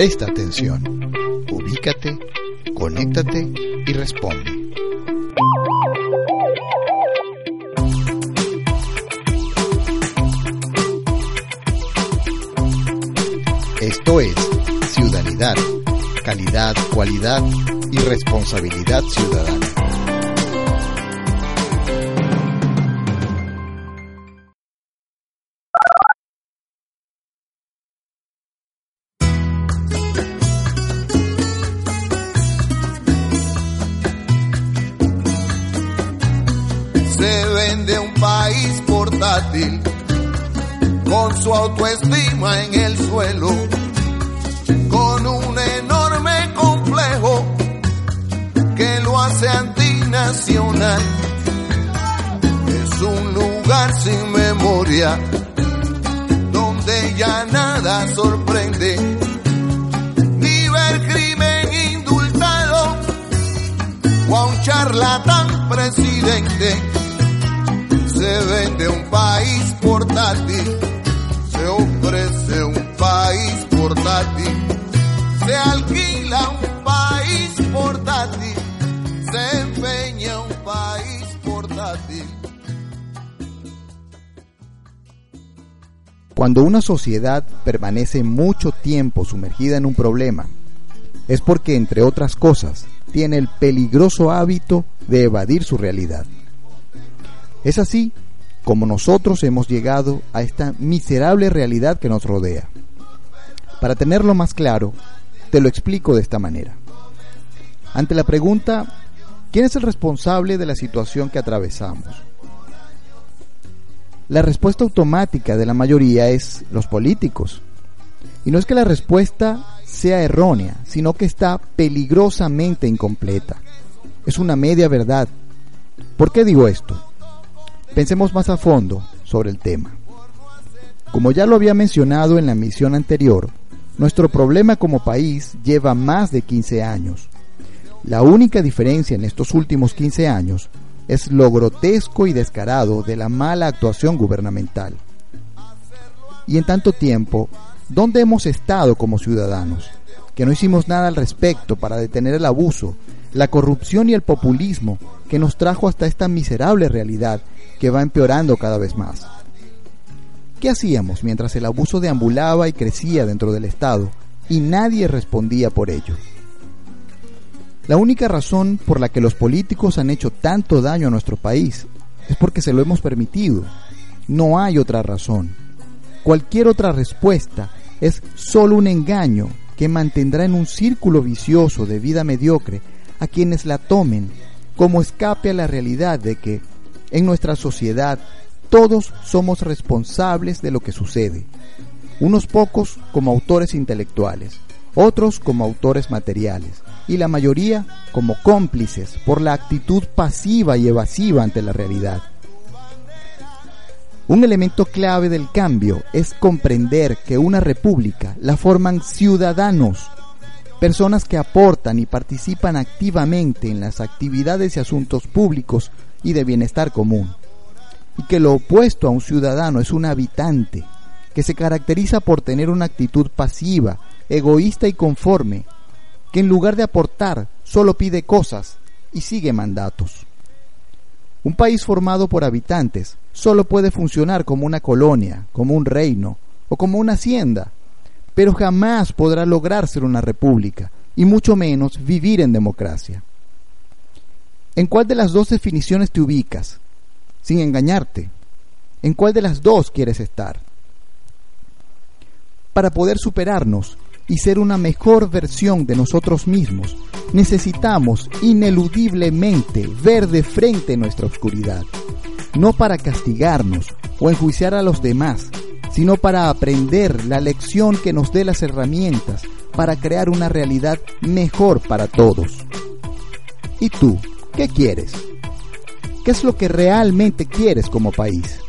Presta atención, ubícate, conéctate y responde. Esto es Ciudadanidad, calidad, cualidad y responsabilidad ciudadana. Con su autoestima en el suelo, con un enorme complejo que lo hace antinacional. Es un lugar sin memoria, donde ya nada sorprende, ni ver crimen indultado o a un charlatán presidente. Se vende un se ofrece un país portátil, se alquila un país portátil, se empeña un país portátil. Cuando una sociedad permanece mucho tiempo sumergida en un problema, es porque, entre otras cosas, tiene el peligroso hábito de evadir su realidad. Es así como nosotros hemos llegado a esta miserable realidad que nos rodea. Para tenerlo más claro, te lo explico de esta manera. Ante la pregunta, ¿quién es el responsable de la situación que atravesamos? La respuesta automática de la mayoría es los políticos. Y no es que la respuesta sea errónea, sino que está peligrosamente incompleta. Es una media verdad. ¿Por qué digo esto? Pensemos más a fondo sobre el tema. Como ya lo había mencionado en la misión anterior, nuestro problema como país lleva más de 15 años. La única diferencia en estos últimos 15 años es lo grotesco y descarado de la mala actuación gubernamental. Y en tanto tiempo, ¿dónde hemos estado como ciudadanos? Que no hicimos nada al respecto para detener el abuso, la corrupción y el populismo que nos trajo hasta esta miserable realidad que va empeorando cada vez más. ¿Qué hacíamos mientras el abuso deambulaba y crecía dentro del Estado y nadie respondía por ello? La única razón por la que los políticos han hecho tanto daño a nuestro país es porque se lo hemos permitido. No hay otra razón. Cualquier otra respuesta es solo un engaño que mantendrá en un círculo vicioso de vida mediocre a quienes la tomen como escape a la realidad de que en nuestra sociedad todos somos responsables de lo que sucede, unos pocos como autores intelectuales, otros como autores materiales y la mayoría como cómplices por la actitud pasiva y evasiva ante la realidad. Un elemento clave del cambio es comprender que una república la forman ciudadanos, personas que aportan y participan activamente en las actividades y asuntos públicos y de bienestar común. Y que lo opuesto a un ciudadano es un habitante, que se caracteriza por tener una actitud pasiva, egoísta y conforme, que en lugar de aportar solo pide cosas y sigue mandatos. Un país formado por habitantes solo puede funcionar como una colonia, como un reino o como una hacienda, pero jamás podrá lograr ser una república y mucho menos vivir en democracia. ¿En cuál de las dos definiciones te ubicas? Sin engañarte. ¿En cuál de las dos quieres estar? Para poder superarnos y ser una mejor versión de nosotros mismos, necesitamos ineludiblemente ver de frente nuestra oscuridad, no para castigarnos o enjuiciar a los demás, sino para aprender la lección que nos dé las herramientas para crear una realidad mejor para todos. ¿Y tú? ¿Qué quieres? ¿Qué es lo que realmente quieres como país?